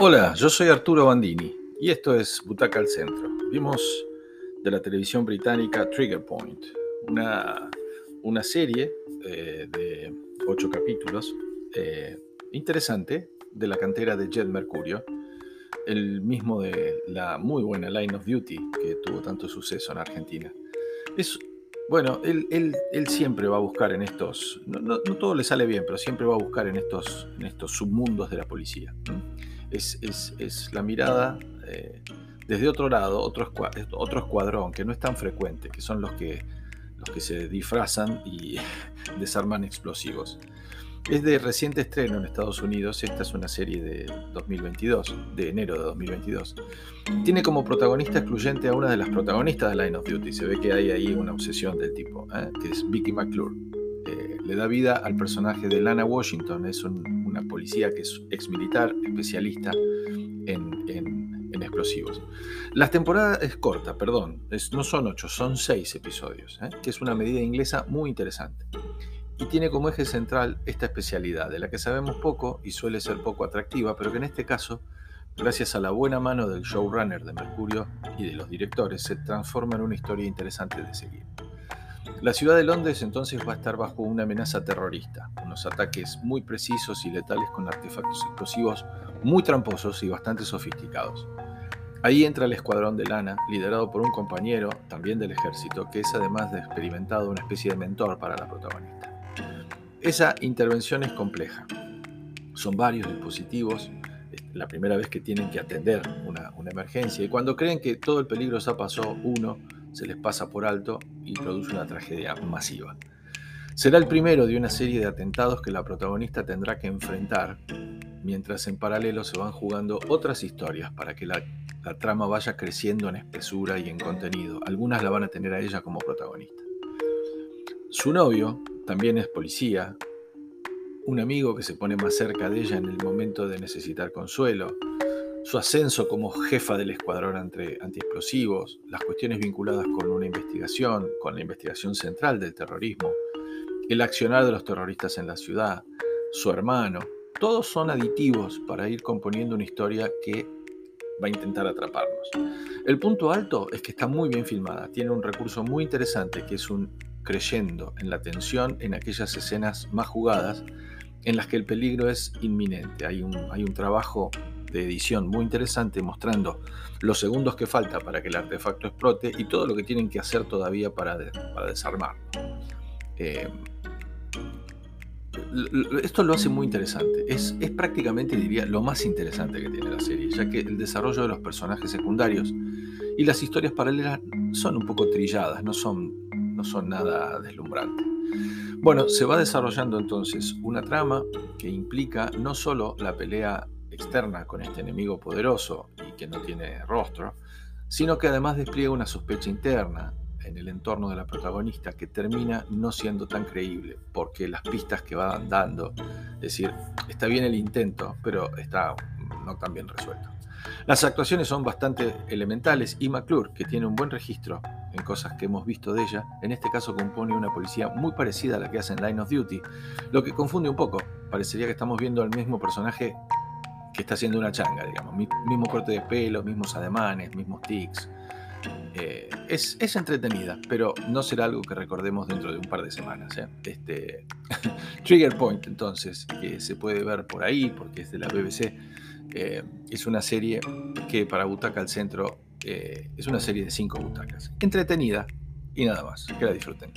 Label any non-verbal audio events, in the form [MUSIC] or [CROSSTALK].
Hola, yo soy Arturo Bandini y esto es Butaca al Centro. Vimos de la televisión británica Trigger Point, una, una serie eh, de ocho capítulos eh, interesante de la cantera de Jet Mercurio, el mismo de la muy buena Line of Duty que tuvo tanto suceso en Argentina. Es, bueno, él, siempre va a buscar en estos, no, todo le sale bien, pero siempre va a buscar en estos, en estos submundos de la policía es, la mirada eh, desde otro lado, otro, otro escuadrón que no es tan frecuente, que son los que, los que se disfrazan y [LAUGHS] desarman explosivos. Es de reciente estreno en Estados Unidos, esta es una serie de 2022, de enero de 2022. Tiene como protagonista excluyente a una de las protagonistas de Line of Duty, se ve que hay ahí una obsesión del tipo, ¿eh? que es Vicky McClure. Eh, le da vida al personaje de Lana Washington, es un, policía que es ex militar, especialista en, explosivos. La temporada es corta, perdón, no son ocho, son seis episodios, ¿eh? que es una medida inglesa muy interesante. Y tiene como eje central esta especialidad, de la que sabemos poco y suele ser poco atractiva, pero que en este caso, gracias a la buena mano del showrunner de Mercurio y de los directores, se transforma en una historia interesante de seguir. La ciudad de Londres entonces va a estar bajo una amenaza terrorista, unos ataques muy precisos y letales con artefactos explosivos muy tramposos y bastante sofisticados. Ahí entra el escuadrón de Lana, liderado por un compañero, también del ejército, que es además de experimentado una especie de mentor para la protagonista. Esa intervención es compleja. Son varios dispositivos, la primera vez que tienen que atender una, emergencia, y cuando creen que todo el peligro ya pasó, uno se les pasa por alto y produce una tragedia masiva. Será el primero de una serie de atentados que la protagonista tendrá que enfrentar, mientras en paralelo se van jugando otras historias para que la, trama vaya creciendo en espesura y en contenido. Algunas la van a tener a ella como protagonista. Su novio también es policía, un amigo que se pone más cerca de ella en el momento de necesitar consuelo, su ascenso como jefa del escuadrón antiexplosivos, las cuestiones vinculadas con una investigación, con la investigación central del terrorismo, el accionar de los terroristas en la ciudad, su hermano, todos son aditivos para ir componiendo una historia que va a intentar atraparnos. El punto alto es que está muy bien filmada, tiene un recurso muy interesante que es un creyendo en la tensión en aquellas escenas más jugadas en las que el peligro es inminente. Hay un, hay un trabajo de edición muy interesante mostrando los segundos que falta para que el artefacto explote y todo lo que tienen que hacer todavía para, desarmar. Eh, esto lo hace muy interesante. Es, es, prácticamente, diría, lo más interesante que tiene la serie, ya que el desarrollo de los personajes secundarios y las historias paralelas son un poco trilladas, no son, no son nada deslumbrantes. Bueno, se va desarrollando entonces una trama que implica no solo la pelea externa con este enemigo poderoso y que no tiene rostro, sino que además despliega una sospecha interna en el entorno de la protagonista que termina no siendo tan creíble, porque las pistas que van dando, es decir, está bien el intento, pero está no tan bien resuelto. Las actuaciones son bastante elementales y McClure, que tiene un buen registro en cosas que hemos visto de ella, en este caso compone una policía muy parecida a la que hace en Line of Duty, lo que confunde un poco. Parecería que estamos viendo al mismo personaje que está haciendo una changa, digamos. Mismo corte de pelo, mismos ademanes, mismos tics. Eh, es, entretenida, pero no será algo que recordemos dentro de un par de semanas. ¿eh? Este, [LAUGHS] Trigger Point, entonces, que se puede ver por ahí, porque es de la BBC, eh, es una serie que para Butaca al Centro es una serie de cinco butacas. Entretenida y nada más. Que la disfruten.